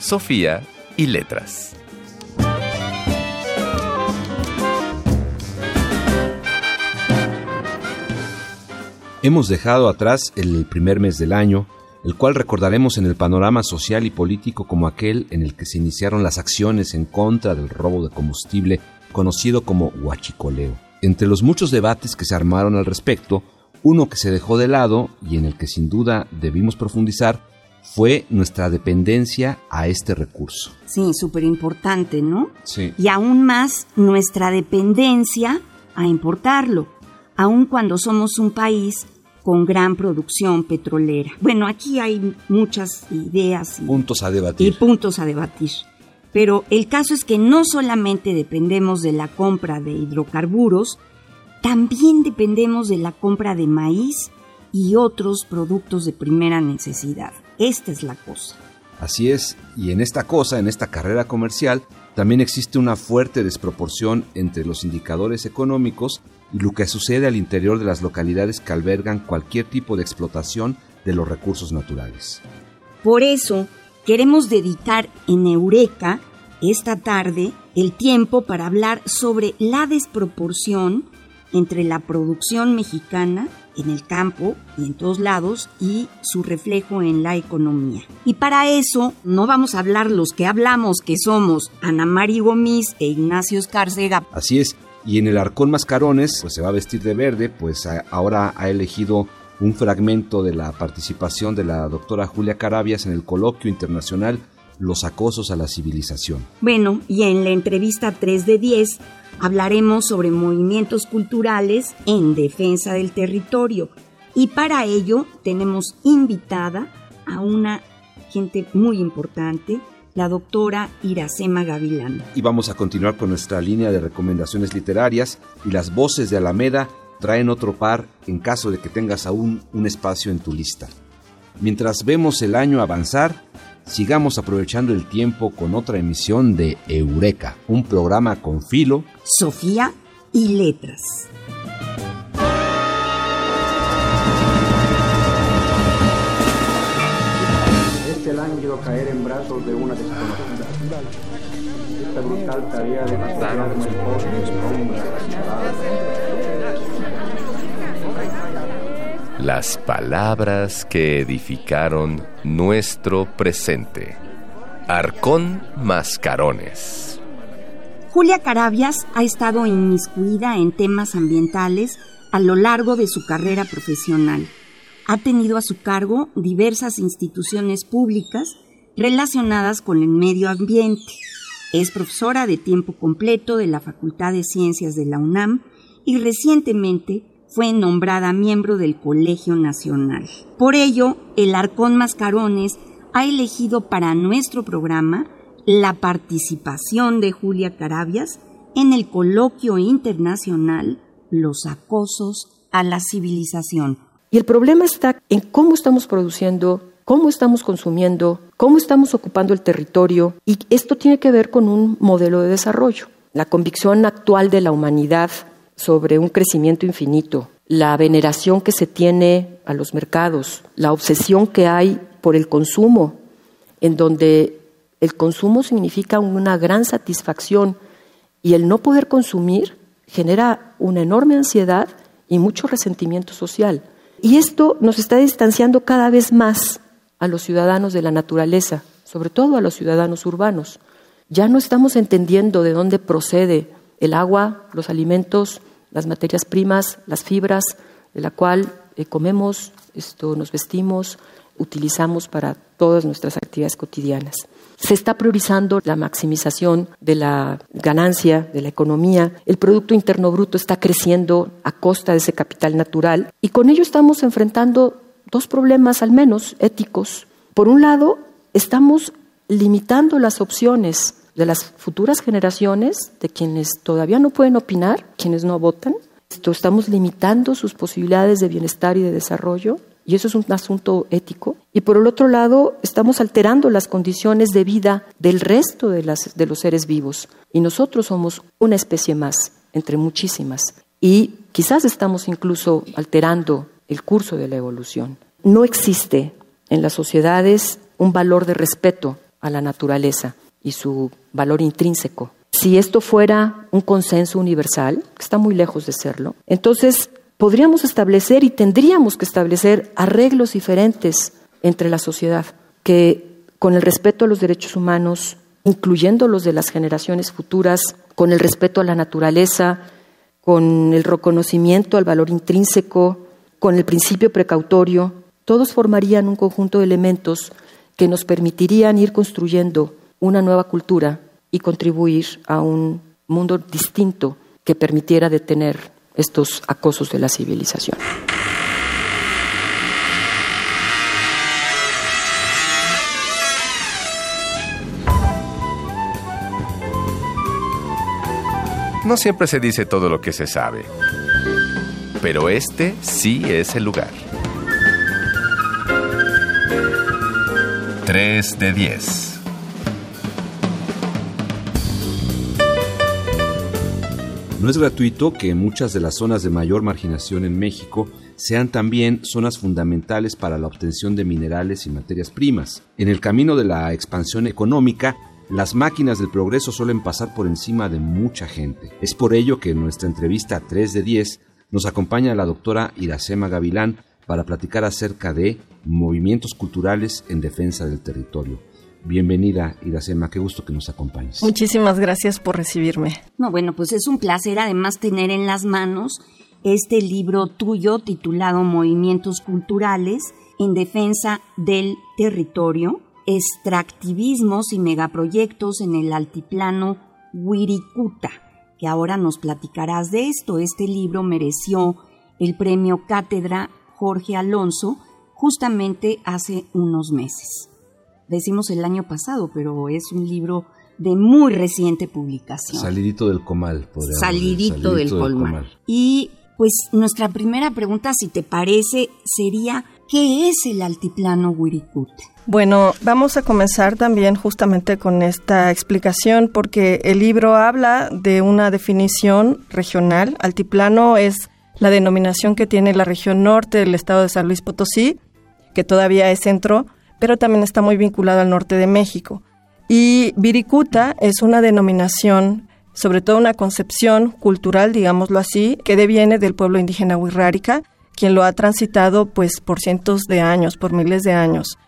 Sofía y letras. Hemos dejado atrás el primer mes del año, el cual recordaremos en el panorama social y político como aquel en el que se iniciaron las acciones en contra del robo de combustible conocido como huachicoleo. Entre los muchos debates que se armaron al respecto, uno que se dejó de lado y en el que sin duda debimos profundizar fue nuestra dependencia a este recurso. Sí, súper importante, ¿no? Sí. Y aún más nuestra dependencia a importarlo, aun cuando somos un país con gran producción petrolera. Bueno, aquí hay muchas ideas y Puntos a y debatir. puntos a debatir. Pero el caso es que no solamente dependemos de la compra de hidrocarburos, también dependemos de la compra de maíz y otros productos de primera necesidad. Esta es la cosa. Así es, y en esta cosa, en esta carrera comercial, también existe una fuerte desproporción entre los indicadores económicos y lo que sucede al interior de las localidades que albergan cualquier tipo de explotación de los recursos naturales. Por eso, queremos dedicar en Eureka esta tarde el tiempo para hablar sobre la desproporción entre la producción mexicana en el campo y en todos lados y su reflejo en la economía. Y para eso no vamos a hablar los que hablamos, que somos Ana Mari Gomis e Ignacio Escárcega. Así es, y en el Arcón Mascarones, pues se va a vestir de verde, pues ahora ha elegido un fragmento de la participación de la doctora Julia Carabias en el coloquio internacional Los acosos a la civilización. Bueno, y en la entrevista 3 de 10 hablaremos sobre movimientos culturales en defensa del territorio. Y para ello tenemos invitada a una gente muy importante, la doctora Iracema Gavilán. Y vamos a continuar con nuestra línea de recomendaciones literarias y las voces de Alameda traen otro par en caso de que tengas aún un espacio en tu lista. Mientras vemos el año avanzar, sigamos aprovechando el tiempo con otra emisión de Eureka, un programa con filo Sofía y Letras. Es el ángel caer en brazos de una desconocida. Esta brutal tarea de matar Las palabras que edificaron nuestro presente. Arcón Mascarones. Julia Carabias ha estado inmiscuida en temas ambientales a lo largo de su carrera profesional. Ha tenido a su cargo diversas instituciones públicas relacionadas con el medio ambiente. Es profesora de tiempo completo de la Facultad de Ciencias de la UNAM y recientemente fue nombrada miembro del Colegio Nacional. Por ello, el Arcón Mascarones ha elegido para nuestro programa la participación de Julia Carabias en el coloquio internacional Los acosos a la civilización. Y el problema está en cómo estamos produciendo, cómo estamos consumiendo, cómo estamos ocupando el territorio. Y esto tiene que ver con un modelo de desarrollo. La convicción actual de la humanidad sobre un crecimiento infinito, la veneración que se tiene a los mercados, la obsesión que hay por el consumo, en donde el consumo significa una gran satisfacción y el no poder consumir genera una enorme ansiedad y mucho resentimiento social. Y esto nos está distanciando cada vez más a los ciudadanos de la naturaleza, sobre todo a los ciudadanos urbanos. Ya no estamos entendiendo de dónde procede el agua, los alimentos, las materias primas, las fibras, de la cual eh, comemos, esto, nos vestimos, utilizamos para todas nuestras actividades cotidianas. Se está priorizando la maximización de la ganancia, de la economía. El Producto Interno Bruto está creciendo a costa de ese capital natural y con ello estamos enfrentando dos problemas al menos éticos. Por un lado, estamos limitando las opciones de las futuras generaciones, de quienes todavía no pueden opinar, quienes no votan. Estamos limitando sus posibilidades de bienestar y de desarrollo, y eso es un asunto ético. Y por el otro lado, estamos alterando las condiciones de vida del resto de, las, de los seres vivos, y nosotros somos una especie más, entre muchísimas. Y quizás estamos incluso alterando el curso de la evolución. No existe en las sociedades un valor de respeto a la naturaleza y su valor intrínseco. Si esto fuera un consenso universal, que está muy lejos de serlo, entonces podríamos establecer y tendríamos que establecer arreglos diferentes entre la sociedad, que con el respeto a los derechos humanos, incluyendo los de las generaciones futuras, con el respeto a la naturaleza, con el reconocimiento al valor intrínseco, con el principio precautorio, todos formarían un conjunto de elementos que nos permitirían ir construyendo una nueva cultura y contribuir a un mundo distinto que permitiera detener estos acosos de la civilización. No siempre se dice todo lo que se sabe, pero este sí es el lugar. 3 de 10. No es gratuito que muchas de las zonas de mayor marginación en México sean también zonas fundamentales para la obtención de minerales y materias primas. En el camino de la expansión económica, las máquinas del progreso suelen pasar por encima de mucha gente. Es por ello que en nuestra entrevista 3 de 10 nos acompaña la doctora Iracema Gavilán, para platicar acerca de movimientos culturales en defensa del territorio. Bienvenida, Iracema, qué gusto que nos acompañes. Muchísimas gracias por recibirme. No, bueno, pues es un placer además tener en las manos este libro tuyo titulado Movimientos Culturales en Defensa del Territorio, extractivismos y megaproyectos en el altiplano Wirikuta, que ahora nos platicarás de esto. Este libro mereció el premio Cátedra Jorge Alonso justamente hace unos meses. Decimos el año pasado, pero es un libro de muy reciente publicación. Salidito del comal, podría Salidito, del, comal. Y pues nuestra primera pregunta, si te parece, sería, ¿qué es el altiplano Wirikute? Bueno, vamos a comenzar también justamente con esta explicación porque el libro habla de una definición regional. Altiplano es la denominación que tiene la región norte del estado de San Luis Potosí, que todavía es centro, pero también está muy vinculado al norte de México. Y Viricuta es una denominación, sobre todo una concepción cultural, digámoslo así, que deviene del pueblo indígena Huirrárica, quien lo ha transitado pues por cientos de años, por miles de años.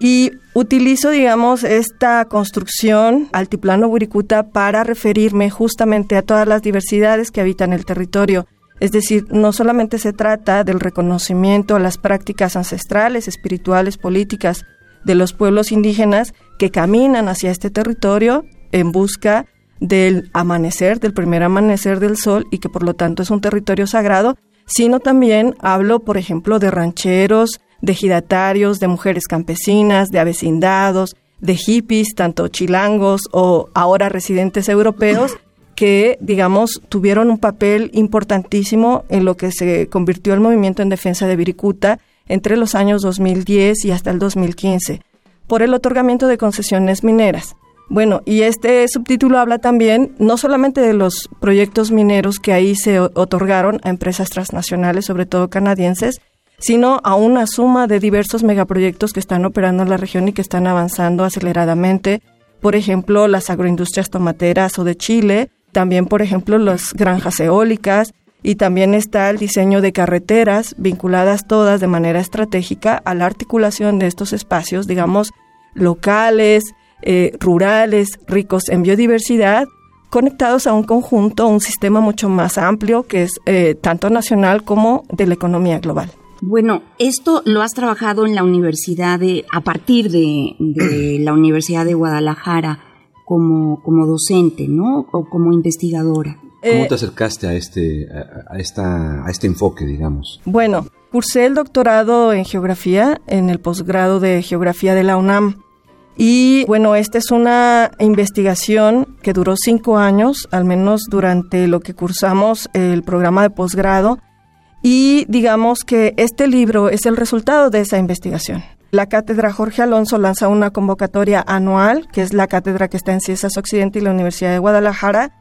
Y utilizo, digamos, esta construcción altiplano Wiricuta para referirme justamente a todas las diversidades que habitan el territorio, es decir, no solamente se trata del reconocimiento a las prácticas ancestrales, espirituales, políticas de los pueblos indígenas que caminan hacia este territorio en busca del amanecer, del primer amanecer del sol y que por lo tanto es un territorio sagrado, sino también hablo, por ejemplo, de rancheros, de ejidatarios, de mujeres campesinas, de avecindados, de hippies, tanto chilangos o ahora residentes europeos, que, digamos, tuvieron un papel importantísimo en lo que se convirtió el movimiento en defensa de Viricuta entre los años 2010 y hasta el 2015, por el otorgamiento de concesiones mineras. Bueno, y este subtítulo habla también no solamente de los proyectos mineros que ahí se otorgaron a empresas transnacionales, sobre todo canadienses, sino a una suma de diversos megaproyectos que están operando en la región y que están avanzando aceleradamente. Por ejemplo, las agroindustrias tomateras o de Chile, también, por ejemplo, las granjas eólicas y también está el diseño de carreteras vinculadas todas de manera estratégica a la articulación de estos espacios, digamos, locales, eh, rurales, ricos en biodiversidad, conectados a un conjunto, un sistema mucho más amplio que es eh, tanto nacional como de la economía global. Bueno, esto lo has trabajado en la universidad de, a partir de, de la Universidad de Guadalajara como, como docente, ¿no? O como investigadora. ¿Cómo eh, te acercaste a este, a, esta, a este enfoque, digamos? Bueno, cursé el doctorado en geografía en el posgrado de geografía de la UNAM Y bueno, esta es una investigación que duró cinco años, al menos durante lo que cursamos el programa de posgrado. Y digamos que este libro es el resultado de esa investigación. La cátedra Jorge Alonso lanza una convocatoria anual, que es la cátedra que está en Ciencias Occidente y la Universidad de Guadalajara,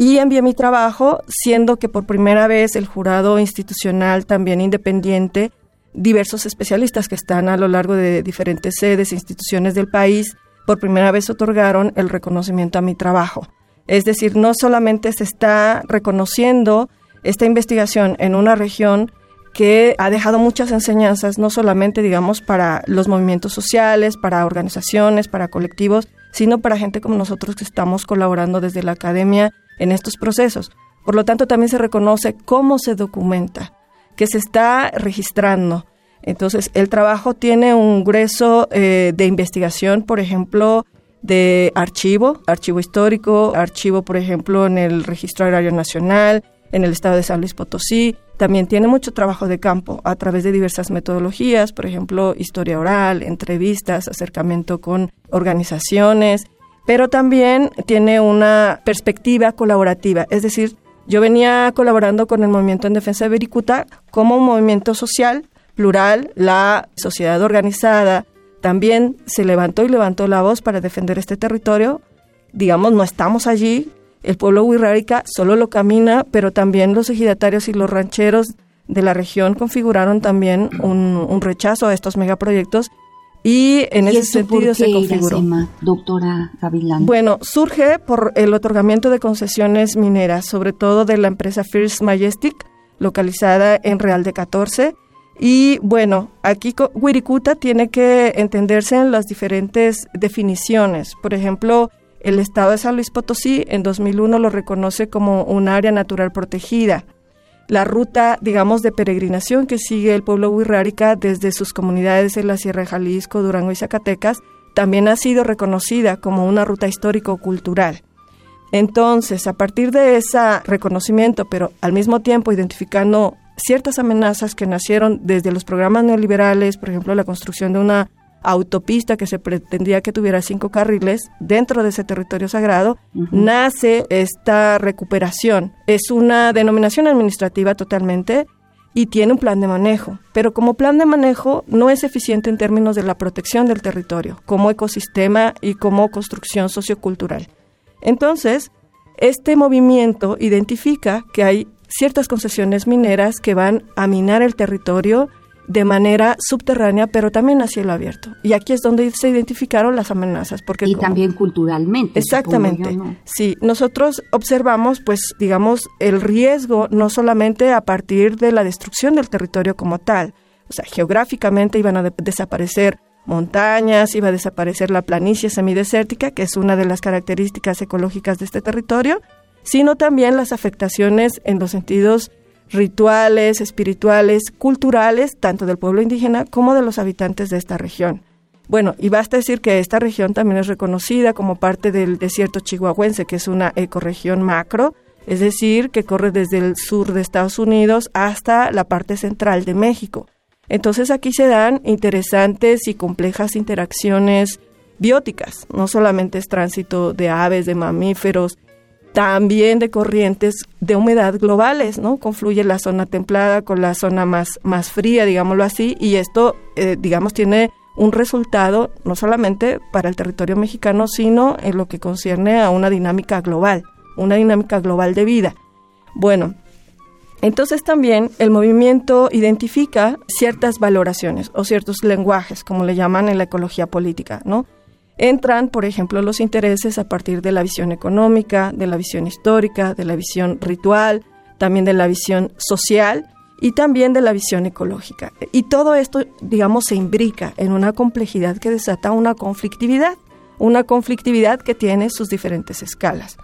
y envié mi trabajo, siendo que por primera vez el jurado institucional, también independiente, diversos especialistas que están a lo largo de diferentes sedes e instituciones del país, por primera vez otorgaron el reconocimiento a mi trabajo. Es decir, no solamente se está reconociendo esta investigación en una región que ha dejado muchas enseñanzas, no solamente, digamos, para los movimientos sociales, para organizaciones, para colectivos, sino para gente como nosotros que estamos colaborando desde la academia en estos procesos. Por lo tanto, también se reconoce cómo se documenta, que se está registrando. Entonces, el trabajo tiene un grueso eh, de investigación, por ejemplo, de archivo, archivo histórico, archivo, por ejemplo, en el Registro Agrario Nacional, en el estado de San Luis Potosí. También tiene mucho trabajo de campo a través de diversas metodologías, por ejemplo, historia oral, entrevistas, acercamiento con organizaciones, pero también tiene una perspectiva colaborativa, es decir, yo venía colaborando con el movimiento en defensa de Vericuta como un movimiento social plural, la sociedad organizada. También se levantó y levantó la voz para defender este territorio. Digamos, no estamos allí, el pueblo wixárika solo lo camina, pero también los ejidatarios y los rancheros de la región configuraron también un, rechazo a estos megaproyectos y en ese sentido se configuró. doctora Gavilán? Bueno, surge por el otorgamiento de concesiones mineras, sobre todo de la empresa First Majestic, localizada en Real de 14. Y bueno, aquí Wirikuta tiene que entenderse en las diferentes definiciones. Por ejemplo, el estado de San Luis Potosí en 2001 lo reconoce como un área natural protegida. La ruta, digamos, de peregrinación que sigue el pueblo huirrárica desde sus comunidades en la Sierra de Jalisco, Durango y Zacatecas también ha sido reconocida como una ruta histórico-cultural. Entonces, a partir de ese reconocimiento, pero al mismo tiempo identificando ciertas amenazas que nacieron desde los programas neoliberales, por ejemplo, la construcción de una autopista que se pretendía que tuviera cinco carriles dentro de ese territorio sagrado, nace esta recuperación. Es una denominación administrativa totalmente y tiene un plan de manejo, pero como plan de manejo no es eficiente en términos de la protección del territorio, como ecosistema y como construcción sociocultural. Entonces, este movimiento identifica que hay ciertas concesiones mineras que van a minar el territorio de manera subterránea, pero también a cielo abierto. Y aquí es donde se identificaron las amenazas. Porque y también culturalmente. Exactamente. Sí, nosotros observamos, pues, digamos, el riesgo no solamente a partir de la destrucción del territorio como tal, o sea, geográficamente iban a desaparecer montañas, iba a desaparecer la planicie semidesértica, que es una de las características ecológicas de este territorio, sino también las afectaciones en los sentidos rituales, espirituales, culturales, tanto del pueblo indígena como de los habitantes de esta región. Bueno, y basta decir que esta región también es reconocida como parte del desierto chihuahuense, que es una ecorregión macro, es decir, que corre desde el sur de Estados Unidos hasta la parte central de México. Entonces aquí se dan interesantes y complejas interacciones bióticas, no solamente es tránsito de aves, de mamíferos, también de corrientes de humedad globales, ¿no? Confluye la zona templada con la zona más, más fría, digámoslo así, y esto, eh, digamos, tiene un resultado no solamente para el territorio mexicano, sino en lo que concierne a una dinámica global, una dinámica global de vida. Bueno, entonces también el movimiento identifica ciertas valoraciones o ciertos lenguajes, como le llaman en la ecología política, ¿no? Entran, por ejemplo, los intereses a partir de la visión económica, de la visión histórica, de la visión ritual, también de la visión social y también de la visión ecológica. Y todo esto, digamos, se imbrica en una complejidad que desata una conflictividad, una conflictividad que tiene sus diferentes escalas.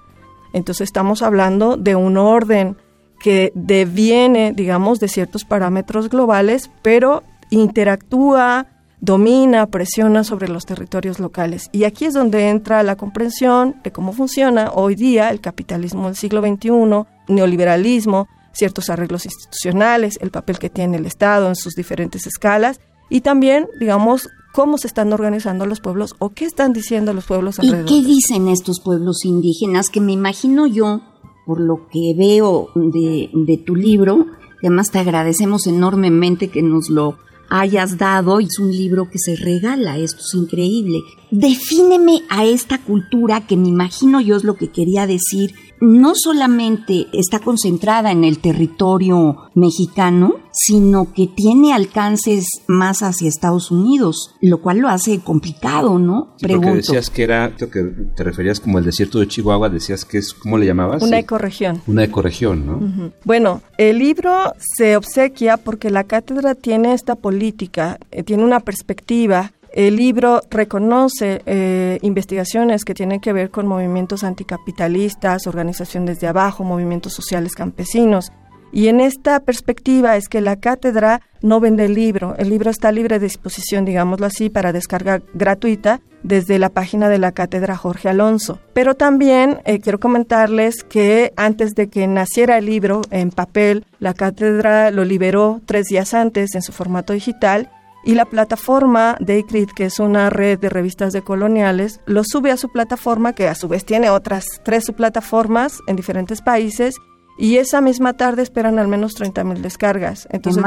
Entonces estamos hablando de un orden que deviene, digamos, de ciertos parámetros globales, pero interactúa, domina, presiona sobre los territorios locales. Y aquí es donde entra la comprensión de cómo funciona hoy día el capitalismo del siglo XXI, neoliberalismo, ciertos arreglos institucionales, el papel que tiene el Estado en sus diferentes escalas y también, digamos, cómo se están organizando los pueblos o qué están diciendo los pueblos alrededor. ¿Y qué dicen estos pueblos indígenas? Que me imagino yo, por lo que veo de, de tu libro, que además te agradecemos enormemente que nos lo hayas dado. Es un libro que se regala, esto es increíble. Defíneme a esta cultura que me imagino yo es lo que quería decir no solamente está concentrada en el territorio mexicano, sino que tiene alcances más hacia Estados Unidos, lo cual lo hace complicado, ¿no? Pregunto. Porque decías que era, que te referías como el desierto de Chihuahua, decías que es, ¿cómo le llamabas? Una ecorregión. Una ecorregión, ¿no? Bueno, el libro se obsequia porque la cátedra tiene esta política, eh, tiene una perspectiva el libro reconoce eh, investigaciones que tienen que ver con movimientos anticapitalistas, organizaciones de abajo, movimientos sociales campesinos. Y en esta perspectiva es que la cátedra no vende el libro. El libro está libre de disposición, digámoslo así, para descarga gratuita desde la página de la cátedra Jorge Alonso. Pero también eh, quiero comentarles que antes de que naciera el libro en papel, la cátedra lo liberó tres días antes en su formato digital y la plataforma de ICRIT, que es una red de revistas de coloniales, lo sube a su plataforma, que a su vez tiene otras tres subplataformas en diferentes países, y esa misma tarde esperan al menos 30 mil descargas. Entonces.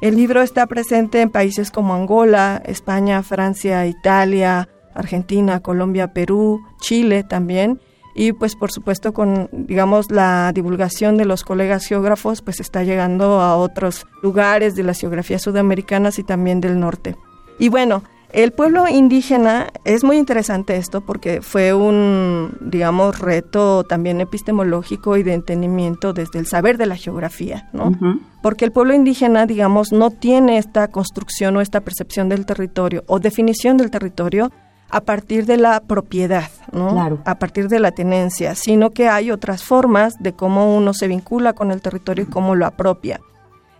El libro está presente en países como Angola, España, Francia, Italia, Argentina, Colombia, Perú, Chile también y pues por supuesto con digamos la divulgación de los colegas geógrafos pues está llegando a otros lugares de las geografías sudamericanas y también del norte. Y bueno, el pueblo indígena es muy interesante esto porque fue un, digamos, reto también epistemológico y de entendimiento desde el saber de la geografía, ¿no? Porque el pueblo indígena, digamos, no tiene esta construcción o esta percepción del territorio o definición del territorio a partir de la propiedad, ¿no? A partir de la tenencia, sino que hay otras formas de cómo uno se vincula con el territorio y cómo lo apropia.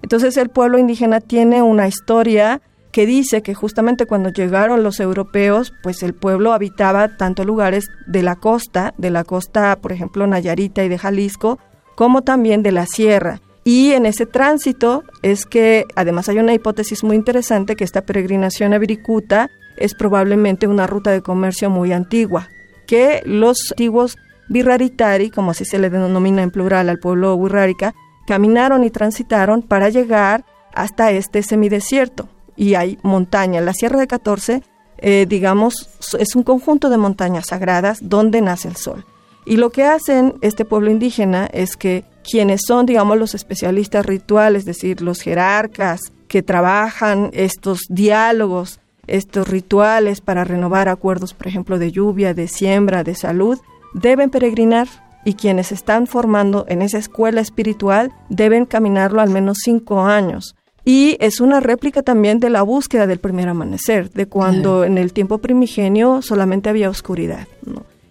Entonces el pueblo indígena tiene una historia que dice que justamente cuando llegaron los europeos, pues el pueblo habitaba tanto lugares de la costa, de la costa, por ejemplo, Nayarita y de Jalisco, como también de la sierra. Y en ese tránsito es que además hay una hipótesis muy interesante que esta peregrinación a Viricuta es probablemente una ruta de comercio muy antigua, que los antiguos Virraritari, como así se le denomina en plural al pueblo Wirrárica, caminaron y transitaron para llegar hasta este semidesierto. Y hay montaña. La Sierra de 14, eh, digamos, es un conjunto de montañas sagradas donde nace el sol. Y lo que hacen este pueblo indígena es que quienes son, digamos, los especialistas rituales, es decir, los jerarcas que trabajan estos diálogos estos rituales para renovar acuerdos, por ejemplo, de lluvia, de siembra, de salud, deben peregrinar y quienes están formando en esa escuela espiritual deben caminarlo al menos cinco años. Y es una réplica también de la búsqueda del primer amanecer, de cuando en el tiempo primigenio solamente había oscuridad.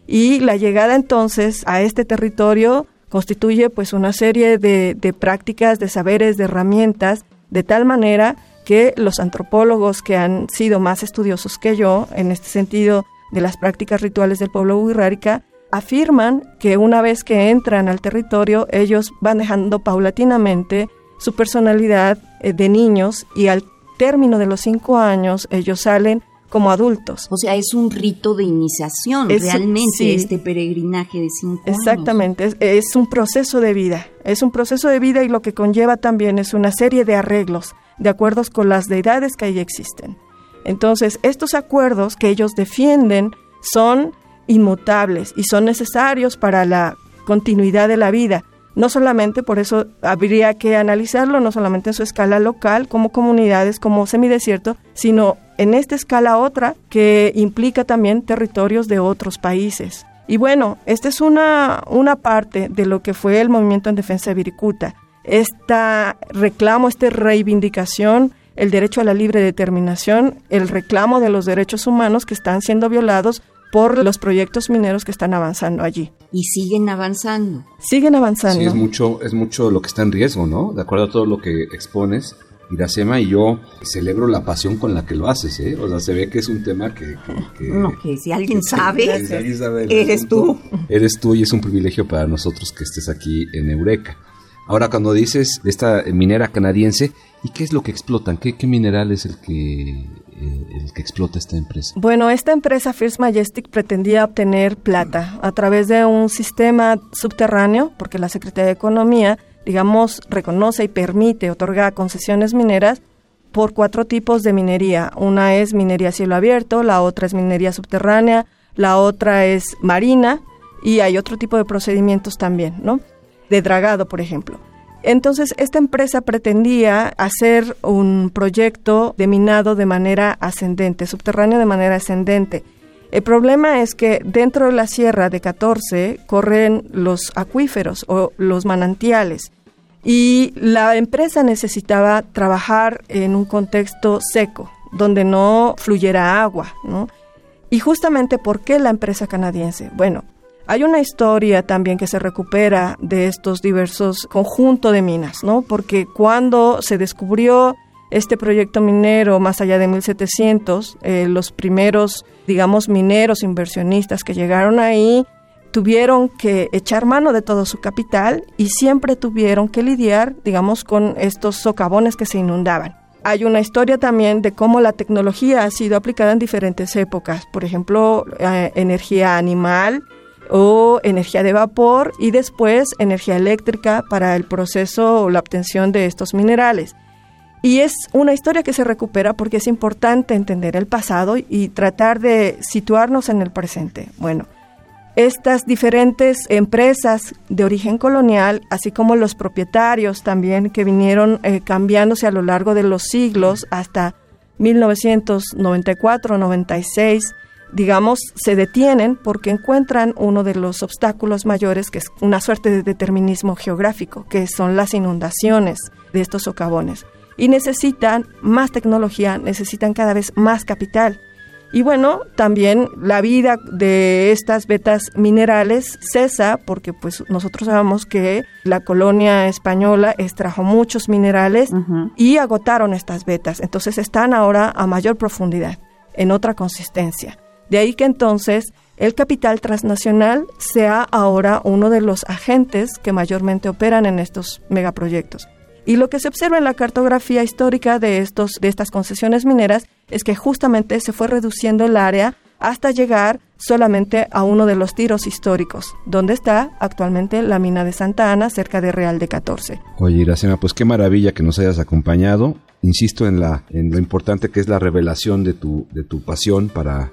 Y la llegada entonces a este territorio constituye pues una serie de, de prácticas, de saberes, de herramientas, de tal manera que los antropólogos que han sido más estudiosos que yo en este sentido de las prácticas rituales del pueblo wixárika afirman que una vez que entran al territorio ellos van dejando paulatinamente su personalidad eh, de niños y al término de los cinco años ellos salen como adultos. O sea, es un rito de iniciación realmente este peregrinaje de cinco años. Exactamente, es, un proceso de vida, es un proceso de vida y lo que conlleva también es una serie de arreglos de acuerdos con las deidades que ahí existen. Entonces, estos acuerdos que ellos defienden son inmutables y son necesarios para la continuidad de la vida. No solamente, por eso habría que analizarlo, no solamente en su escala local, como comunidades, como semidesierto, sino en esta escala otra que implica también territorios de otros países. Y bueno, esta es una, una parte de lo que fue el movimiento en defensa de Viricuta esta reclamo, esta reivindicación, el derecho a la libre determinación, el reclamo de los derechos humanos que están siendo violados por los proyectos mineros que están avanzando allí. Y siguen avanzando. Siguen avanzando. Sí, es mucho, es mucho lo que está en riesgo, ¿no? De acuerdo a todo lo que expones. Iracema y yo celebro la pasión con la que lo haces, ¿eh? O sea, se ve que es un tema que... no, que si alguien sabe, eres tú. Eres tú y es un privilegio para nosotros que estés aquí en Eureka. Ahora, cuando dices esta minera canadiense, ¿y qué es lo que explotan? ¿Qué, mineral es el que eh, el que explota esta empresa? Bueno, esta empresa First Majestic pretendía obtener plata a través de un sistema subterráneo, porque la Secretaría de Economía, digamos, reconoce y permite otorgar concesiones mineras por cuatro tipos de minería. Una es minería a cielo abierto, la otra es minería subterránea, la otra es marina y hay otro tipo de procedimientos también, ¿no? De dragado, por ejemplo. Entonces, esta empresa pretendía hacer un proyecto de minado de manera ascendente, subterráneo de manera ascendente. El problema es que dentro de la sierra de 14 corren los acuíferos o los manantiales y la empresa necesitaba trabajar en un contexto seco, donde no fluyera agua, ¿no? Y justamente, ¿por qué la empresa canadiense? Bueno, hay una historia también que se recupera de estos diversos conjuntos de minas, ¿no? Porque cuando se descubrió este proyecto minero más allá de 1700, eh, los primeros, digamos, mineros inversionistas que llegaron ahí tuvieron que echar mano de todo su capital y siempre tuvieron que lidiar, digamos, con estos socavones que se inundaban. Hay una historia también de cómo la tecnología ha sido aplicada en diferentes épocas, por ejemplo, eh, energía animal, o energía de vapor y después energía eléctrica para el proceso o la obtención de estos minerales. Y es una historia que se recupera porque es importante entender el pasado y tratar de situarnos en el presente. Bueno, estas diferentes empresas de origen colonial, así como los propietarios también que vinieron eh, cambiándose a lo largo de los siglos hasta 1994-96, digamos, se detienen porque encuentran uno de los obstáculos mayores, que es una suerte de determinismo geográfico, que son las inundaciones de estos socavones. Y necesitan más tecnología, necesitan cada vez más capital. Y bueno, también la vida de estas vetas minerales cesa porque pues nosotros sabemos que la colonia española extrajo muchos minerales y agotaron estas vetas. Entonces están ahora a mayor profundidad, en otra consistencia. De ahí que entonces el capital transnacional sea ahora uno de los agentes que mayormente operan en estos megaproyectos. Y lo que se observa en la cartografía histórica de, estos, de estas concesiones mineras es que justamente se fue reduciendo el área hasta llegar solamente a uno de los tiros históricos, donde está actualmente la mina de Santa Ana, cerca de Real de 14. Oye, Iracema, pues qué maravilla que nos hayas acompañado. Insisto en, la, en lo importante que es la revelación de tu, de tu pasión para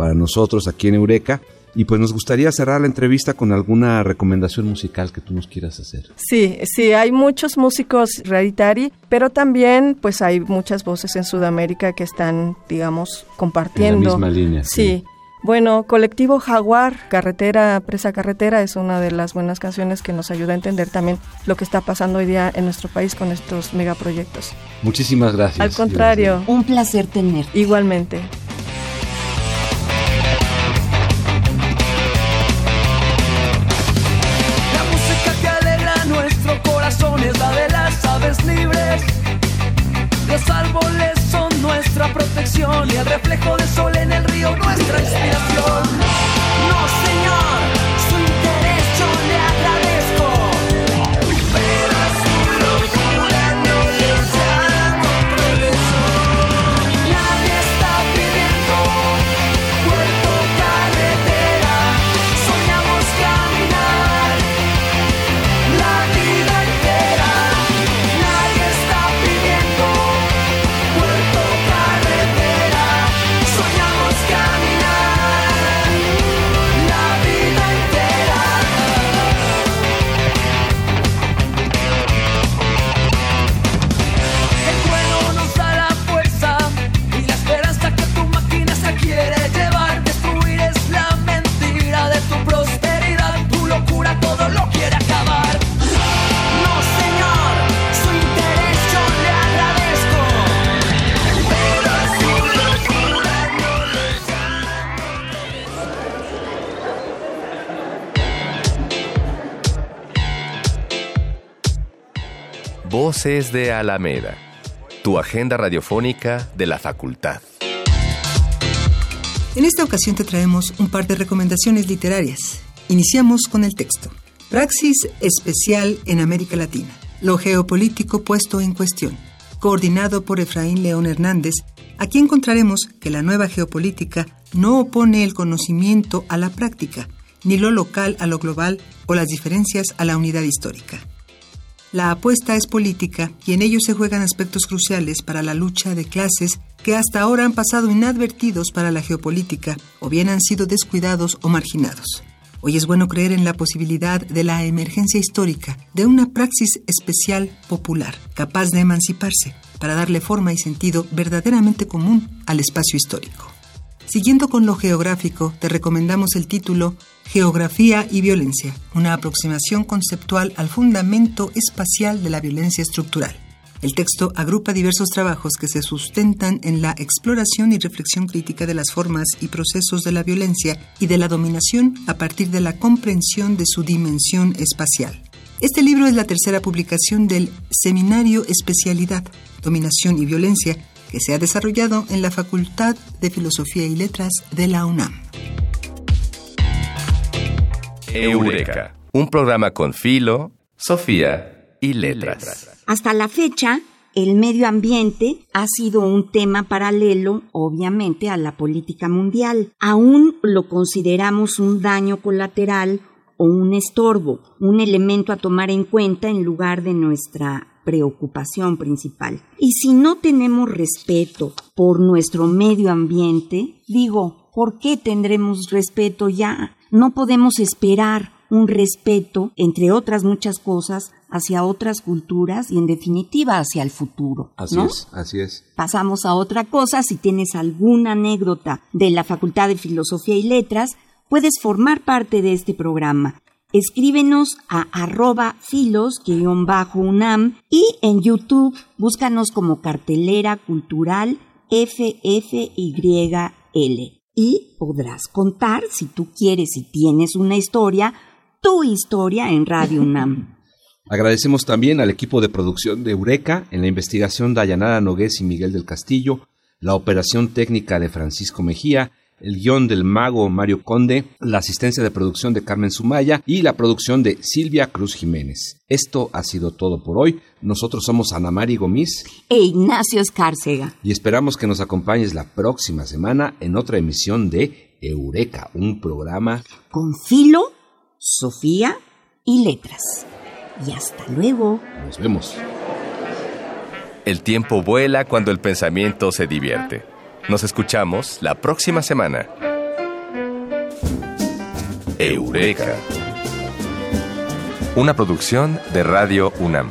para nosotros aquí en Eureka. Y pues nos gustaría cerrar la entrevista con alguna recomendación musical que tú nos quieras hacer. Sí, sí, hay muchos músicos hereditary, pero también pues hay muchas voces en Sudamérica que están, digamos, compartiendo. la misma línea. Sí. Bueno, Colectivo Jaguar, Carretera, Presa Carretera, es una de las buenas canciones que nos ayuda a entender también lo que está pasando hoy día en nuestro país con estos megaproyectos. Muchísimas gracias. Al contrario. Un placer tener. Igualmente. Reflejo del sol en el río nuestra inspiración. Voces de Alameda, tu agenda radiofónica de la facultad. En esta ocasión te traemos un par de recomendaciones literarias. Iniciamos con el texto. Praxis especial en América Latina. Lo geopolítico puesto en cuestión. coordinado por Efraín León Hernández, aquí encontraremos que la nueva geopolítica no opone el conocimiento a la práctica, ni lo local a lo global o las diferencias a la unidad histórica. La apuesta es política y en ello se juegan aspectos cruciales para la lucha de clases que hasta ahora han pasado inadvertidos para la geopolítica o bien han sido descuidados o marginados. Hoy es bueno creer en la posibilidad de la emergencia histórica de una praxis especial popular, capaz de emanciparse, para darle forma y sentido verdaderamente común al espacio histórico. Siguiendo con lo geográfico, te recomendamos el título Geografía y Violencia, una aproximación conceptual al fundamento espacial de la violencia estructural. El texto agrupa diversos trabajos que se sustentan en la exploración y reflexión crítica de las formas y procesos de la violencia y de la dominación a partir de la comprensión de su dimensión espacial. Este libro es la tercera publicación del Seminario Especialidad, Dominación y Violencia, que se ha desarrollado en la Facultad de Filosofía y Letras de la UNAM. Eureka, un programa con filo, Sofía y letras. Hasta la fecha, el medio ambiente ha sido un tema paralelo, obviamente, a la política mundial. Aún lo consideramos un daño colateral o un estorbo, un elemento a tomar en cuenta en lugar de nuestra preocupación principal. Y si no tenemos respeto por nuestro medio ambiente, digo, ¿por qué tendremos respeto ya? No podemos esperar un respeto, entre otras muchas cosas, hacia otras culturas y en definitiva hacia el futuro. Así ¿no? es, así es. Pasamos a otra cosa. Si tienes alguna anécdota de la Facultad de Filosofía y Letras, puedes formar parte de este programa. Escríbenos a arroba filos-unam y en YouTube búscanos como cartelera cultural FFYL. Y podrás contar, si tú quieres, si tienes una historia, tu historia en Radio UNAM. Agradecemos también al equipo de producción de Eureka, en la investigación Dayanara Nogués y Miguel del Castillo, la operación técnica de Francisco Mejía, el guion del mago Mario Conde, la asistencia de producción de Carmen Sumaya y la producción de Silvia Cruz Jiménez. Esto ha sido todo por hoy. Nosotros somos Ana Mari Gomis E Ignacio Escárcega. y esperamos que nos acompañes la próxima semana en otra emisión de Eureka, un programa Con Filo, Sofía y Letras. Y hasta luego. Nos vemos. El tiempo vuela cuando el pensamiento se divierte. Nos escuchamos la próxima semana. Eureka. Una producción de Radio UNAM.